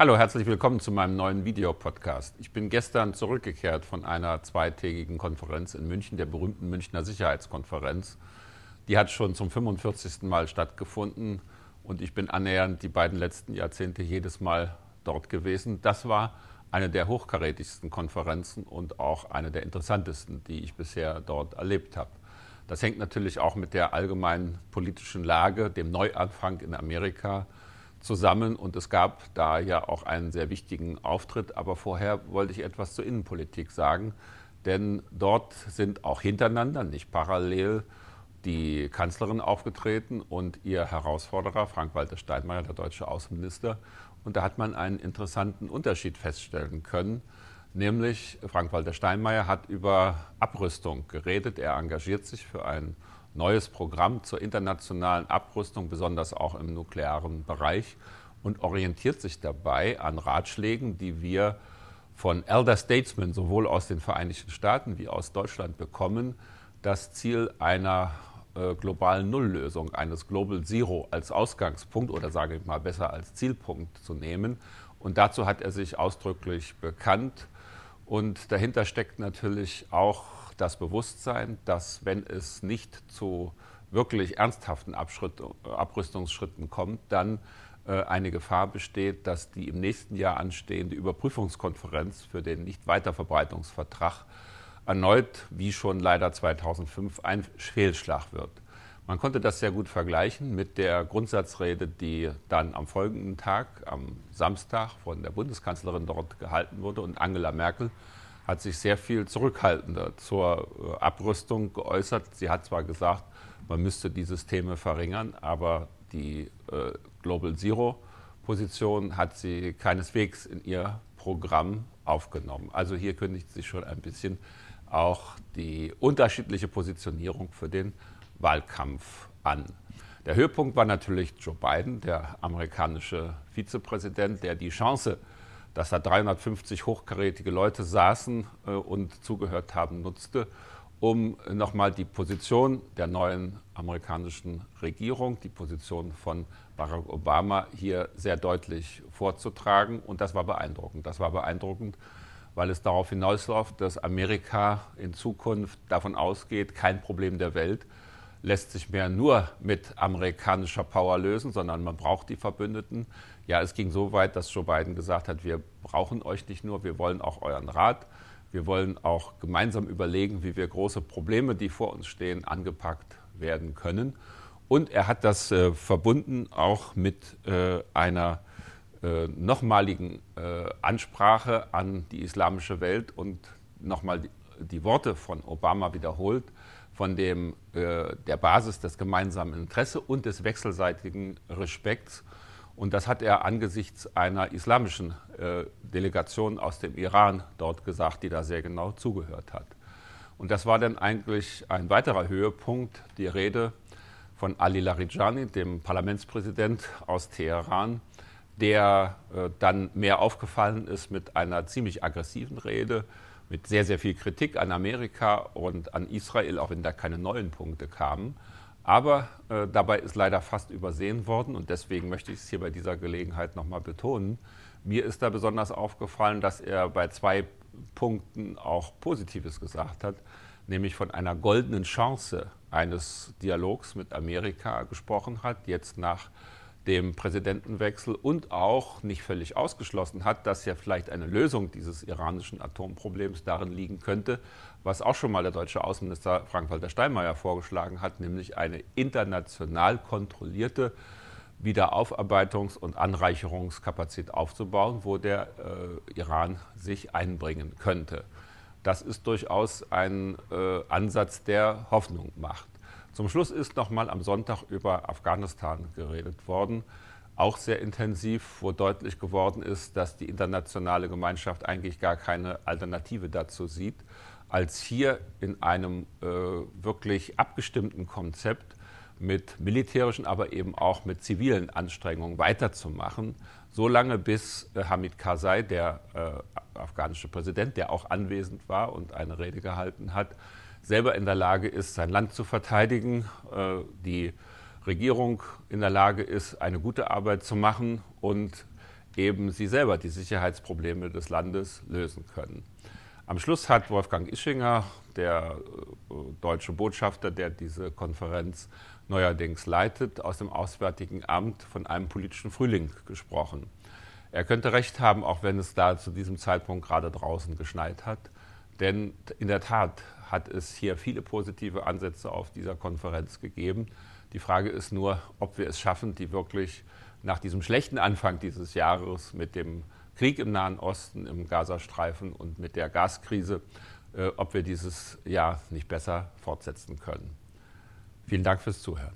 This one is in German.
Hallo, herzlich willkommen zu meinem neuen Videopodcast. Ich bin gestern zurückgekehrt von einer zweitägigen Konferenz in München, der berühmten Münchner Sicherheitskonferenz. Die hat schon zum 45. Mal stattgefunden und ich bin annähernd die beiden letzten Jahrzehnte jedes Mal dort gewesen. Das war eine der hochkarätigsten Konferenzen und auch eine der interessantesten, die ich bisher dort erlebt habe. Das hängt natürlich auch mit der allgemeinen politischen Lage, dem Neuanfang in Amerika zusammen und es gab da ja auch einen sehr wichtigen Auftritt. Aber vorher wollte ich etwas zur Innenpolitik sagen, denn dort sind auch hintereinander, nicht parallel, die Kanzlerin aufgetreten und ihr Herausforderer Frank-Walter Steinmeier, der deutsche Außenminister. Und da hat man einen interessanten Unterschied feststellen können, nämlich Frank-Walter Steinmeier hat über Abrüstung geredet. Er engagiert sich für ein neues Programm zur internationalen Abrüstung, besonders auch im nuklearen Bereich, und orientiert sich dabei an Ratschlägen, die wir von Elder Statesmen sowohl aus den Vereinigten Staaten wie aus Deutschland bekommen, das Ziel einer äh, globalen Nulllösung, eines Global Zero als Ausgangspunkt oder sage ich mal besser als Zielpunkt zu nehmen. Und dazu hat er sich ausdrücklich bekannt. Und dahinter steckt natürlich auch das Bewusstsein, dass wenn es nicht zu wirklich ernsthaften Abrüstungsschritten kommt, dann äh, eine Gefahr besteht, dass die im nächsten Jahr anstehende Überprüfungskonferenz für den Nichtweiterverbreitungsvertrag erneut, wie schon leider 2005, ein Fehlschlag wird. Man konnte das sehr gut vergleichen mit der Grundsatzrede, die dann am folgenden Tag, am Samstag, von der Bundeskanzlerin dort gehalten wurde. Und Angela Merkel hat sich sehr viel zurückhaltender zur äh, Abrüstung geäußert. Sie hat zwar gesagt, man müsste die Systeme verringern, aber die äh, Global Zero Position hat sie keineswegs in ihr Programm aufgenommen. Also hier kündigt sich schon ein bisschen auch die unterschiedliche Positionierung für den Wahlkampf an. Der Höhepunkt war natürlich Joe Biden, der amerikanische Vizepräsident, der die Chance dass da 350 hochkarätige Leute saßen äh, und zugehört haben, nutzte, um nochmal die Position der neuen amerikanischen Regierung, die Position von Barack Obama hier sehr deutlich vorzutragen. Und das war beeindruckend. Das war beeindruckend, weil es darauf hinausläuft, dass Amerika in Zukunft davon ausgeht, kein Problem der Welt lässt sich mehr nur mit amerikanischer Power lösen, sondern man braucht die Verbündeten. Ja, es ging so weit, dass Joe Biden gesagt hat, wir brauchen euch nicht nur, wir wollen auch euren Rat. Wir wollen auch gemeinsam überlegen, wie wir große Probleme, die vor uns stehen, angepackt werden können. Und er hat das äh, verbunden auch mit äh, einer äh, nochmaligen äh, Ansprache an die islamische Welt und nochmal die, die Worte von Obama wiederholt von dem, äh, der Basis des gemeinsamen Interesses und des wechselseitigen Respekts. Und das hat er angesichts einer islamischen äh, Delegation aus dem Iran dort gesagt, die da sehr genau zugehört hat. Und das war dann eigentlich ein weiterer Höhepunkt, die Rede von Ali Larijani, dem Parlamentspräsident aus Teheran, der äh, dann mehr aufgefallen ist mit einer ziemlich aggressiven Rede, mit sehr, sehr viel Kritik an Amerika und an Israel, auch wenn da keine neuen Punkte kamen. Aber äh, dabei ist leider fast übersehen worden und deswegen möchte ich es hier bei dieser Gelegenheit nochmal betonen. Mir ist da besonders aufgefallen, dass er bei zwei Punkten auch Positives gesagt hat, nämlich von einer goldenen Chance eines Dialogs mit Amerika gesprochen hat, jetzt nach dem Präsidentenwechsel und auch nicht völlig ausgeschlossen hat, dass ja vielleicht eine Lösung dieses iranischen Atomproblems darin liegen könnte, was auch schon mal der deutsche Außenminister Frank-Walter Steinmeier vorgeschlagen hat, nämlich eine international kontrollierte Wiederaufarbeitungs- und Anreicherungskapazität aufzubauen, wo der äh, Iran sich einbringen könnte. Das ist durchaus ein äh, Ansatz, der Hoffnung macht. Zum Schluss ist noch mal am Sonntag über Afghanistan geredet worden, auch sehr intensiv, wo deutlich geworden ist, dass die internationale Gemeinschaft eigentlich gar keine Alternative dazu sieht, als hier in einem äh, wirklich abgestimmten Konzept mit militärischen, aber eben auch mit zivilen Anstrengungen weiterzumachen, solange bis äh, Hamid Karzai, der äh, afghanische Präsident, der auch anwesend war und eine Rede gehalten hat, selber in der Lage ist, sein Land zu verteidigen, äh, die Regierung in der Lage ist, eine gute Arbeit zu machen und eben sie selber die Sicherheitsprobleme des Landes lösen können. Am Schluss hat Wolfgang Ischinger, der äh, deutsche Botschafter, der diese Konferenz neuerdings leitet, aus dem Auswärtigen Amt von einem politischen Frühling gesprochen. Er könnte recht haben, auch wenn es da zu diesem Zeitpunkt gerade draußen geschneit hat. Denn in der Tat hat es hier viele positive Ansätze auf dieser Konferenz gegeben. Die Frage ist nur, ob wir es schaffen, die wirklich nach diesem schlechten Anfang dieses Jahres mit dem Krieg im Nahen Osten, im Gazastreifen und mit der Gaskrise, äh, ob wir dieses Jahr nicht besser fortsetzen können. Vielen Dank fürs Zuhören.